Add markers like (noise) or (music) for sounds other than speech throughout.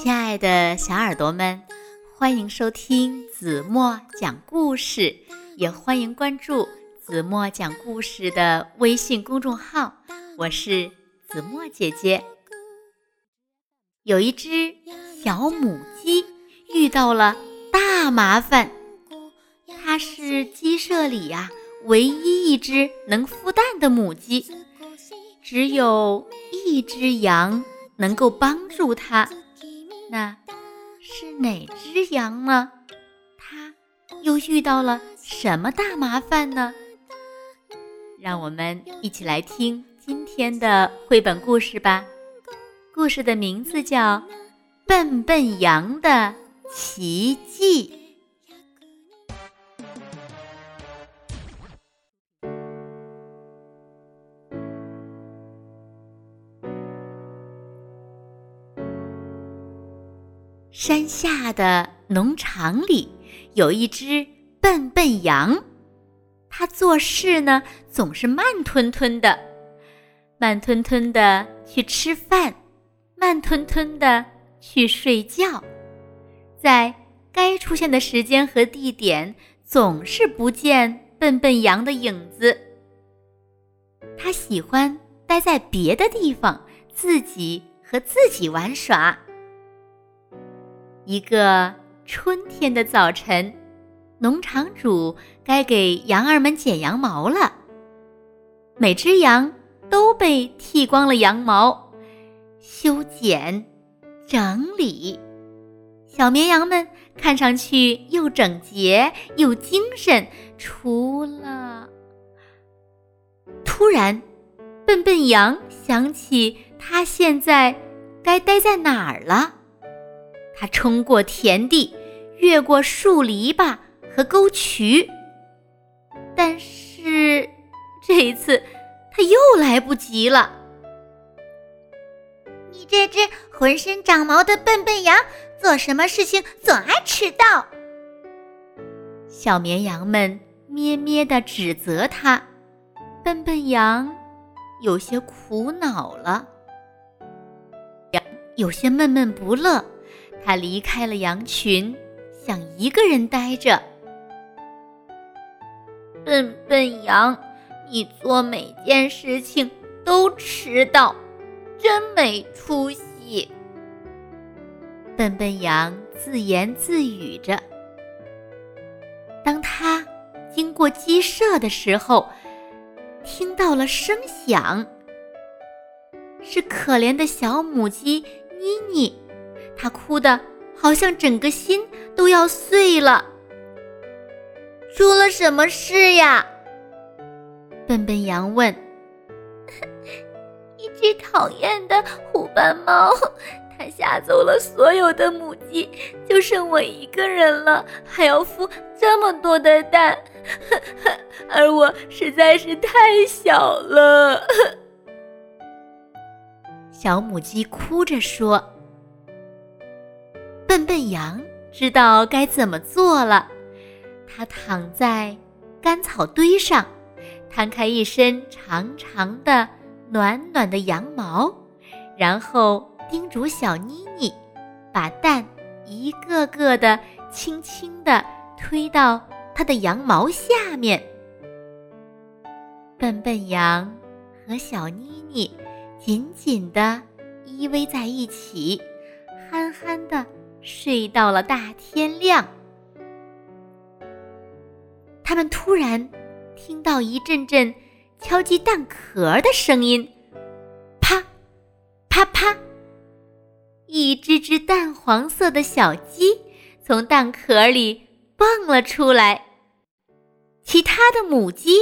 亲爱的小耳朵们，欢迎收听子墨讲故事，也欢迎关注子墨讲故事的微信公众号。我是子墨姐姐。有一只小母鸡遇到了大麻烦，它是鸡舍里呀唯一一只能孵蛋的母鸡，只有一只羊能够帮助它。那是哪只羊呢？它又遇到了什么大麻烦呢？让我们一起来听今天的绘本故事吧。故事的名字叫《笨笨羊的奇迹》。山下的农场里有一只笨笨羊，它做事呢总是慢吞吞的，慢吞吞的去吃饭，慢吞吞的去睡觉，在该出现的时间和地点总是不见笨笨羊的影子。它喜欢待在别的地方，自己和自己玩耍。一个春天的早晨，农场主该给羊儿们剪羊毛了。每只羊都被剃光了羊毛，修剪、整理，小绵羊们看上去又整洁又精神。除了……突然，笨笨羊想起它现在该待在哪儿了。他冲过田地，越过树篱笆和沟渠，但是这一次他又来不及了。你这只浑身长毛的笨笨羊，做什么事情总爱迟到？小绵羊们咩咩地指责他。笨笨羊有些苦恼了，羊有些闷闷不乐。他离开了羊群，想一个人呆着。笨笨羊，你做每件事情都迟到，真没出息。笨笨羊自言自语着。当他经过鸡舍的时候，听到了声响，是可怜的小母鸡妮妮。他哭得好像整个心都要碎了。出了什么事呀？笨笨羊问。(laughs) 一只讨厌的虎斑猫，它吓走了所有的母鸡，就剩我一个人了，还要孵这么多的蛋，(laughs) 而我实在是太小了。(laughs) 小母鸡哭着说。笨笨羊知道该怎么做了，它躺在干草堆上，摊开一身长长的、暖暖的羊毛，然后叮嘱小妮妮，把蛋一个个的轻轻地推到它的羊毛下面。笨笨羊和小妮妮紧紧地依偎在一起，憨憨的。睡到了大天亮，他们突然听到一阵阵敲击蛋壳的声音，啪，啪啪，一只只淡黄色的小鸡从蛋壳里蹦了出来，其他的母鸡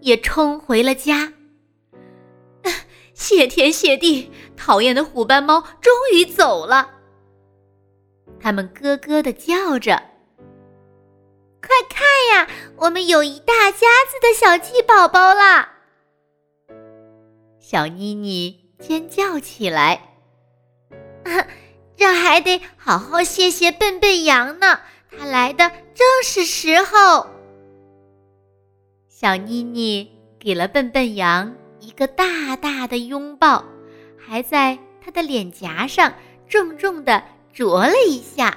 也冲回了家。(laughs) 谢天谢地，讨厌的虎斑猫终于走了。他们咯咯的叫着：“快看呀，我们有一大家子的小鸡宝宝啦！”小妮妮尖叫起来：“ (laughs) 这还得好好谢谢笨笨羊呢，它来的正是时候。”小妮妮给了笨笨羊一个大大的拥抱，还在他的脸颊上重重的。啄了一下。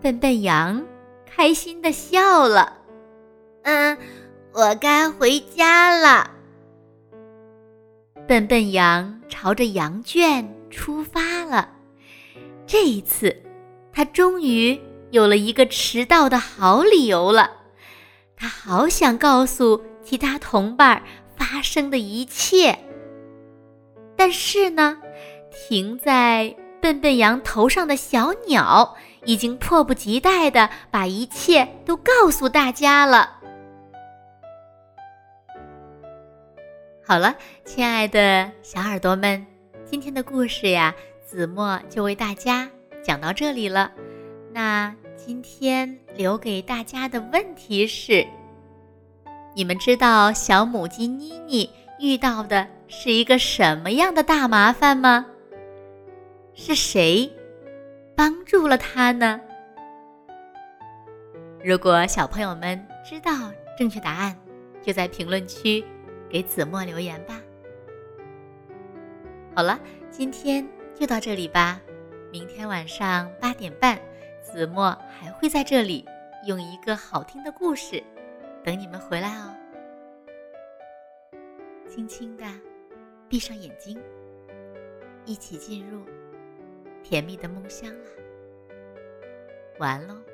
笨笨羊开心的笑了。嗯，我该回家了。笨笨羊朝着羊圈出发了。这一次，他终于有了一个迟到的好理由了。他好想告诉其他同伴发生的一切，但是呢，停在笨笨羊头上的小鸟已经迫不及待的把一切都告诉大家了。好了，亲爱的小耳朵们，今天的故事呀，子墨就为大家讲到这里了。那今天留给大家的问题是：你们知道小母鸡妮妮遇到的是一个什么样的大麻烦吗？是谁帮助了他呢？如果小朋友们知道正确答案，就在评论区。给子墨留言吧。好了，今天就到这里吧。明天晚上八点半，子墨还会在这里用一个好听的故事等你们回来哦。轻轻的闭上眼睛，一起进入甜蜜的梦乡啦。完喽。